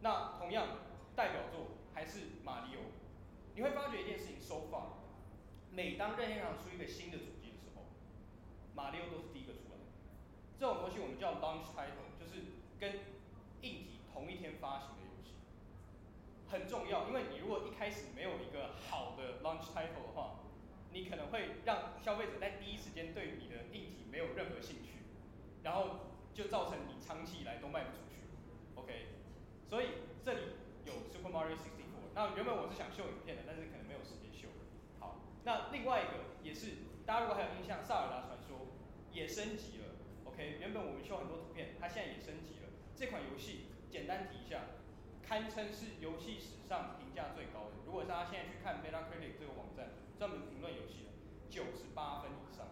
那同样代表作还是马里奥。你会发觉一件事情，so far，每当任天堂出一个新的主机的时候，马里奥都是第一个出来的。这种东西我们叫 launch title，就是跟硬体同一天发行的游戏，很重要。因为你如果一开始没有一个好的 launch title 的话，你可能会让消费者在第一时间对你的硬体没有任何兴趣，然后就造成你长期以来都卖不出去。OK，所以这里有 Super Mario 64。那原本我是想秀影片的，但是可能没有时间秀。好，那另外一个也是，大家如果还有印象，《萨尔达传说》也升级了。OK，原本我们秀很多图片，它现在也升级了。这款游戏简单提一下，堪称是游戏史上评价最高的。如果大家现在去看 Metacritic 这个网站，专门评论游戏的，九十八分以上，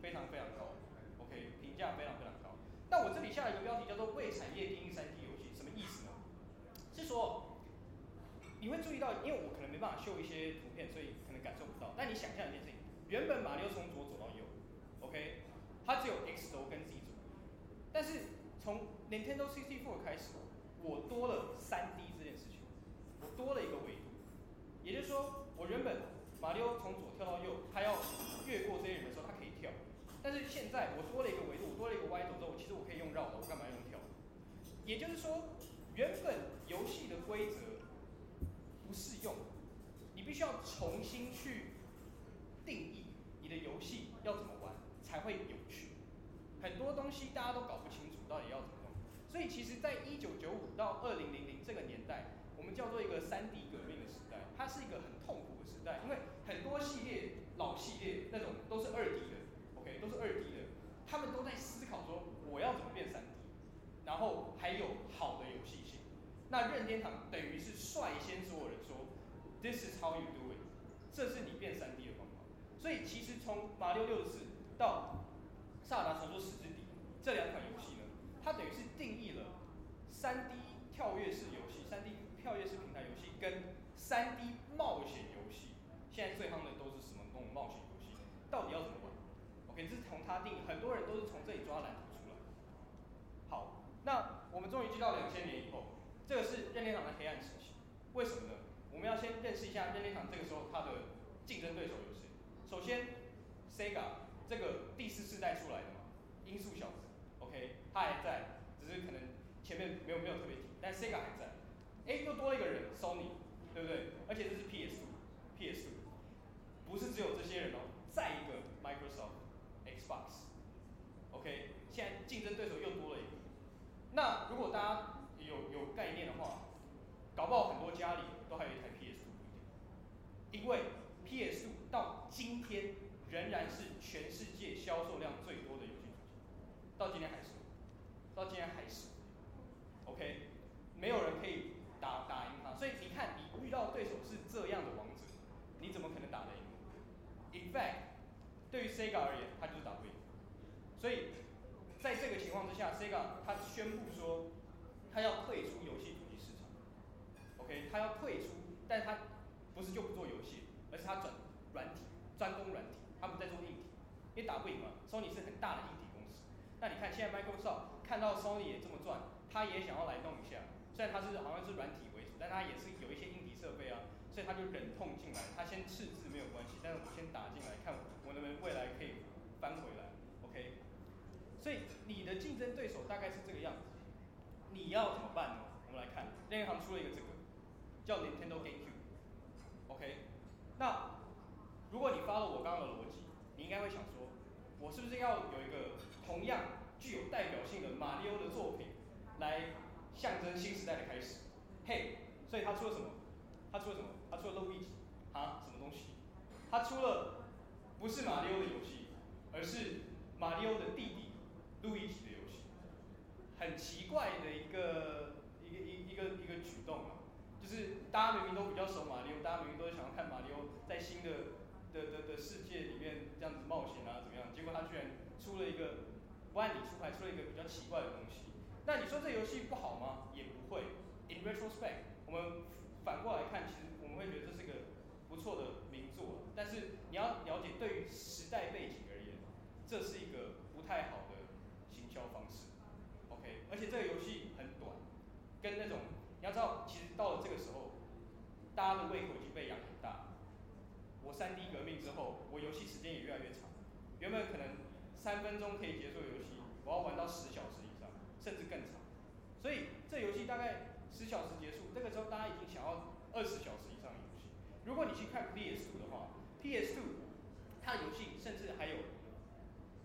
非常非常高。OK，评价非常非常高。那我这里下一个标题叫做“为产业定义 3D 游戏”，什么意思呢？是说。你会注意到，因为我可能没办法秀一些图片，所以可能感受不到。但你想象一件事情，原本马里奥从左走到右，OK，它只有 X 轴跟 Z 轴。但是从 Nintendo 64开始，我多了 3D 这件事情，我多了一个维度。也就是说，我原本马里奥从左跳到右，他要越过这些人的时候，他可以跳。但是现在我多了一个维度，我多了一个 Y 轴之后，其实我可以用绕的，我干嘛用跳？也就是说，原本游戏的规则。不适用，你必须要重新去定义你的游戏要怎么玩才会有趣。很多东西大家都搞不清楚到底要怎么，所以其实，在一九九五到二零零零这个年代，我们叫做一个三 D 革命的时代，它是一个很痛苦的时代，因为很多系列老系列那种都是二 D 的，OK，都是二 D 的，他们都在思考说我要怎么变三 D，然后还有好的游戏性。那任天堂等于是率先所有人说，This is how you do it，这是你变 3D 的方法。所以其实从马里奥64到萨达传说时之底这两款游戏，它等于是定义了 3D 跳跃式游戏、3D 跳跃式平台游戏跟 3D 冒险游戏，现在最夯的都是什么那种冒险游戏，到底要怎么玩？OK，这是从它定义，很多人都是从这里抓蓝图出来。好，那我们终于进到两千年以后，这个是任天堂的黑暗时期，为什么呢？我们要先认识一下任天堂这个时候它的竞争对手有谁。首先，Sega 这个第四世代出来的嘛，音速小子，OK，他还在，只是可能前面没有没有特别提，但 Sega 还在。哎，又多了一个人，Sony，对不对？而且这是 P S 五，P S 五不是只有这些人哦，再一个 Microsoft，Xbox，OK，现在竞争对手又多了一个。那如果大家有有概念的话，搞不好很多家里都还有一台 P S 五因为 P S 五到今天仍然是全世界销售量最多的游戏主机，到今天还是，到今天还是，OK，没有人可以打打赢他。所以你看，你遇到对手是这样的王者，你怎么可能打得赢？In fact，对于 Sega 而言，他就是打不赢。所以在这个情况之下，Sega 他宣布说，他要退出游戏主机市场。OK，他要退出，但是它不是就不做游戏，而是他转软体，专攻软体，他不再做硬体，因为打不赢嘛。Sony 是很大的硬体，那你看现在 Microsoft 看到 Sony 也这么赚，他也想要来弄一下。虽然他是好像是软体为主，但他也是有一些硬体设备啊，所以他就忍痛进来，他先赤字没有关系，但是我先打进来，看我能不能未来可以翻回来。OK，所以你的竞争对手大概是这个样子，你要怎么办呢？我们来看，任天堂出了一个这个叫 Nintendo GameCube。OK，那如果你发了我刚刚的逻辑，你应该会想说，我是不是要有一个同样具有代表性的马里奥的作品来？象征新时代的开始，嘿、所以他出了什么？他出了什么？他出了路易吉啊？什么东西？他出了不是马里奥的游戏，而是马里奥的弟弟路易吉的游戏，很奇怪的一个一个一一个一个举动啊，就是大家明明都比较熟马里奥，大家明明都想要看马里奥在新的的的的世界里面这样子冒险啊怎么样？结果他居然出了一个不按理出牌，出了一个比较奇怪的东西。那你说这游戏不好吗？也不会。In retrospect，我们反过来看，其实我们会觉得这是个不错的名作。但是你要了解，对于时代背景而言，这是一个不太好的行销方式。OK，而且这个游戏很短，跟那种你要知道，其实到了这个时候，大家的胃口已经被养很大。我 3D 革命之后，我游戏时间也越来越长。原本可能三分钟可以结束游戏，我要玩到十小时以上。甚至更长，所以这游戏大概十小时结束。这个时候大家已经想要二十小时以上的游戏。如果你去看 PS2 的话，PS2 它的游戏甚至还有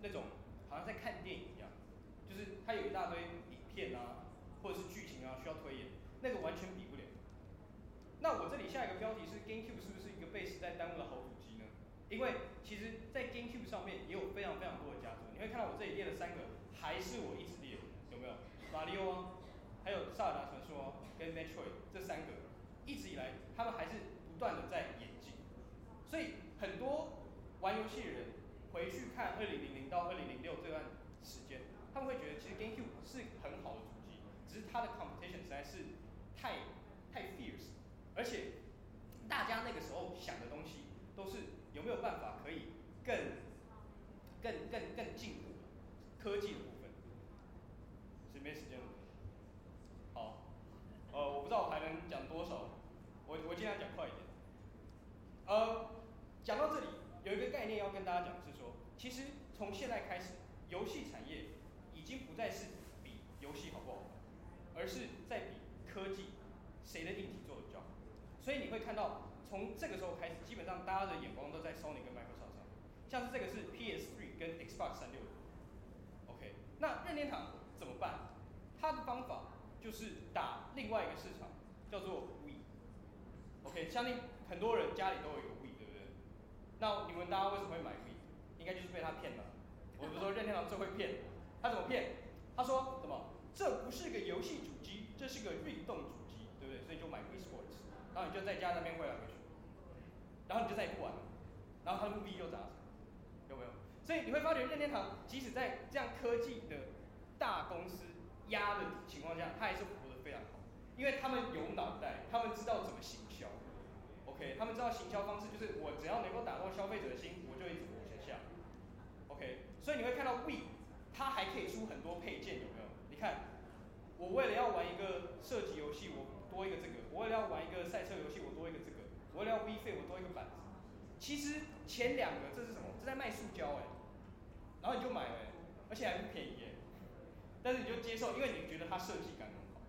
那种好像在看电影一样，就是它有一大堆影片啊，或者是剧情啊需要推演，那个完全比不了。那我这里下一个标题是 GameCube 是不是被时代耽误的好主机呢？因为其实，在 GameCube 上面也有非常非常多的佳作。你会看到我这里列了三个，还是我一直列的。有没有马里奥啊？还有萨尔达传说，跟 Metroid 这三个，一直以来他们还是不断的在演进。所以很多玩游戏的人回去看二零零零到二零零六这段时间，他们会觉得其实 GameCube 是很好的主机，只是它的 competition 实在是太太 fierce，而且大家那个时候想的东西都是有没有办法可以更更更更进步科技的部分，是。没时间了。好，呃，我不知道我还能讲多少，我我尽量讲快一点。呃，讲到这里，有一个概念要跟大家讲，是说，其实从现在开始，游戏产业已经不再是比游戏好不好玩，而是在比科技谁的硬体做的较好。所以你会看到，从这个时候开始，大家的眼光都在 Sony 跟 Microsoft 上，像是这个是 PS3 跟 Xbox 360。OK，那任天堂怎么办？他的方法就是打另外一个市场，叫做 Wii。OK，相信很多人家里都有一个 Wii，对不对？那你们大家为什么会买 Wii？应该就是被他骗了。我们说任天堂最会骗，他怎么骗？他说什么？这不是个游戏主机，这是个运动主机，对不对？所以就买 Wii Sports，然后你就在家那边挥来挥去，然后你就再也不玩。然后它的 V 就达成，有没有？所以你会发觉任天堂即使在这样科技的大公司压的情况下，它还是活得非常好，因为他们有脑袋，他们知道怎么行销，OK，他们知道行销方式就是我只要能够打动消费者的心，我就一直活下下，OK，所以你会看到 We，它还可以出很多配件，有没有？你看，我为了要玩一个射击游戏，我多一个这个；我为了要玩一个赛车游戏，我多一个这个；我为了要 Wii Fit，我多一个板子。其实前两个这是什么？这在卖塑胶哎，然后你就买了，而且还不便宜哎。但是你就接受，因为你觉得它设计感很好。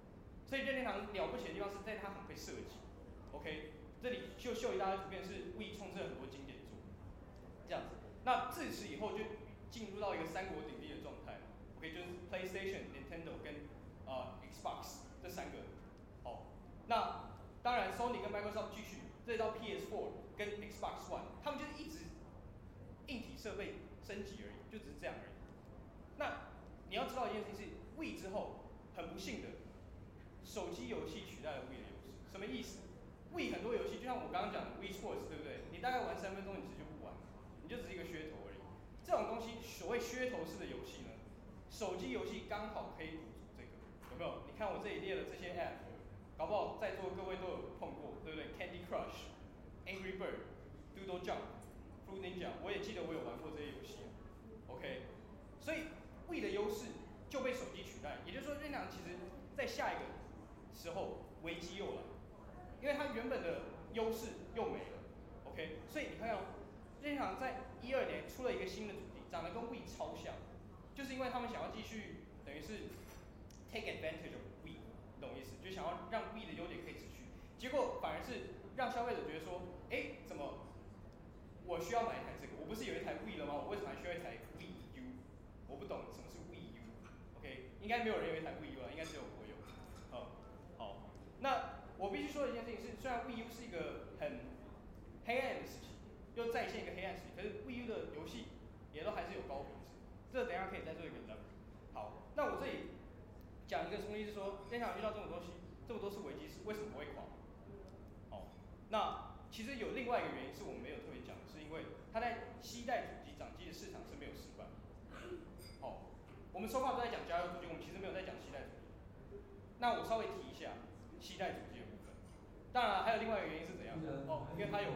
所以任天堂了不起的地方是在它很会设计。OK，这里就秀一大堆图片，是 We 创设很多经典作，这样子。那自此以后就进入到一个三国鼎立的状态。OK，就是 PlayStation、Nintendo 跟呃 Xbox 这三个。好，那当然 Sony 跟 Microsoft 继续，这到 PS4 跟 Xbox One，他们就是一直硬体设备升级而已，就只是这样而已。那你要知道一件事情是，Wii 之后很不幸的，手机游戏取代了 Wii 的优势。什么意思？Wii 很多游戏就像我刚刚讲的 Wii Sports，对不对？你大概玩三分钟，你其实就不玩，你就只是一个噱头而已。这种东西，所谓噱头式的游戏呢，手机游戏刚好可以补足这个，有没有？你看我这里列的这些 App，搞不好在座各位都有碰过，对不对？Candy Crush、Angry Bird、Doodle Jump、Fruit Ninja，我也记得我有玩过这些游戏。OK，所以 Wii 的优势就被手机取代，也就是说，任天堂其实在下一个时候危机又来，因为它原本的优势又没了。OK，所以你看到任天堂在一二年出了一个新的主题，长得跟 Wii 超像。就是因为他们想要继续，等于是 take advantage of 懂意思？就想要让 V 的优点可以持续，结果反而是让消费者觉得说，哎，怎么我需要买一台这个？我不是有一台 Wii 了吗？我为什么还需要一台 V U？我不懂什么是 V U，OK？应该没有人有一台 V U 了，应该只有我有。好，好，那我必须说的一件事情是，虽然 V U 是一个很黑暗的事情，又再现一个黑暗事情，可是 V U 的游戏也都还是有高品质。这等下可以再做一个 number。好，那我这里讲一个冲击是说，任天堂遇到这种东西，这么多次危机是为什么不会垮？哦，那其实有另外一个原因是我们没有特别讲的，是因为它在携带主机掌机的市场是没有失败。哦，我们说话都在讲家用主机，我们其实没有在讲携带主机。那我稍微提一下携带主机的部分。当然还有另外一个原因是怎样？哦，因为它有，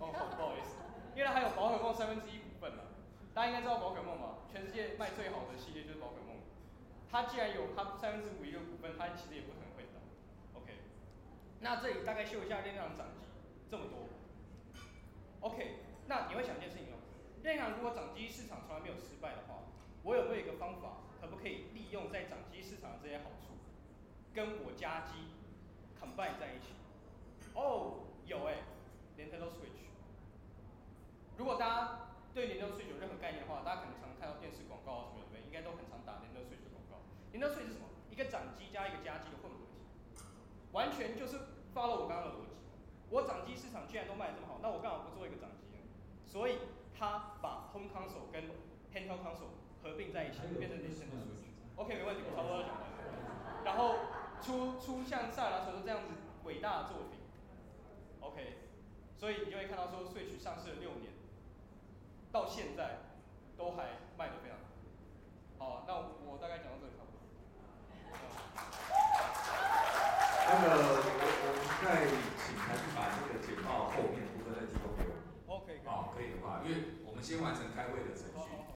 哦，不好意思，因为它还有宝可梦三分之一股份了。大家应该知道宝可梦吧？全世界卖最好的系列就是宝可梦。他既然有他三分之五一个股份，他其实也不可能会倒。OK，那这里大概秀一下任天堂掌机这么多。OK，那你会想一件事情哦，任天堂如果掌机市场从来没有失败的话，我有没有一个方法，可不可以利用在掌机市场的这些好处，跟我家机 combine 在一起？哦，有哎，Nintendo Switch。如果大家对 Nintendo Switch 有任何概念的话，大家可能常看到电视广告啊什么的，应该都很常打 Nintendo Switch 的广告。Nintendo Switch 是什么？一个掌机加一个家机的混合体，完全就是 follow 我刚刚的逻辑。我掌机市场居然都卖得这么好，那我干嘛不做一个掌机呢？所以他把 Home Console 跟 Handheld Console 合并在一起，变成 Nintendo Switch。OK，没问题，我差不多就讲完了。然后出出像萨尔达传说这样子伟大的作品。OK，所以你就会看到说 Switch 上市了六年。到现在都还卖得非常好。好，那我，我大概讲到这里差不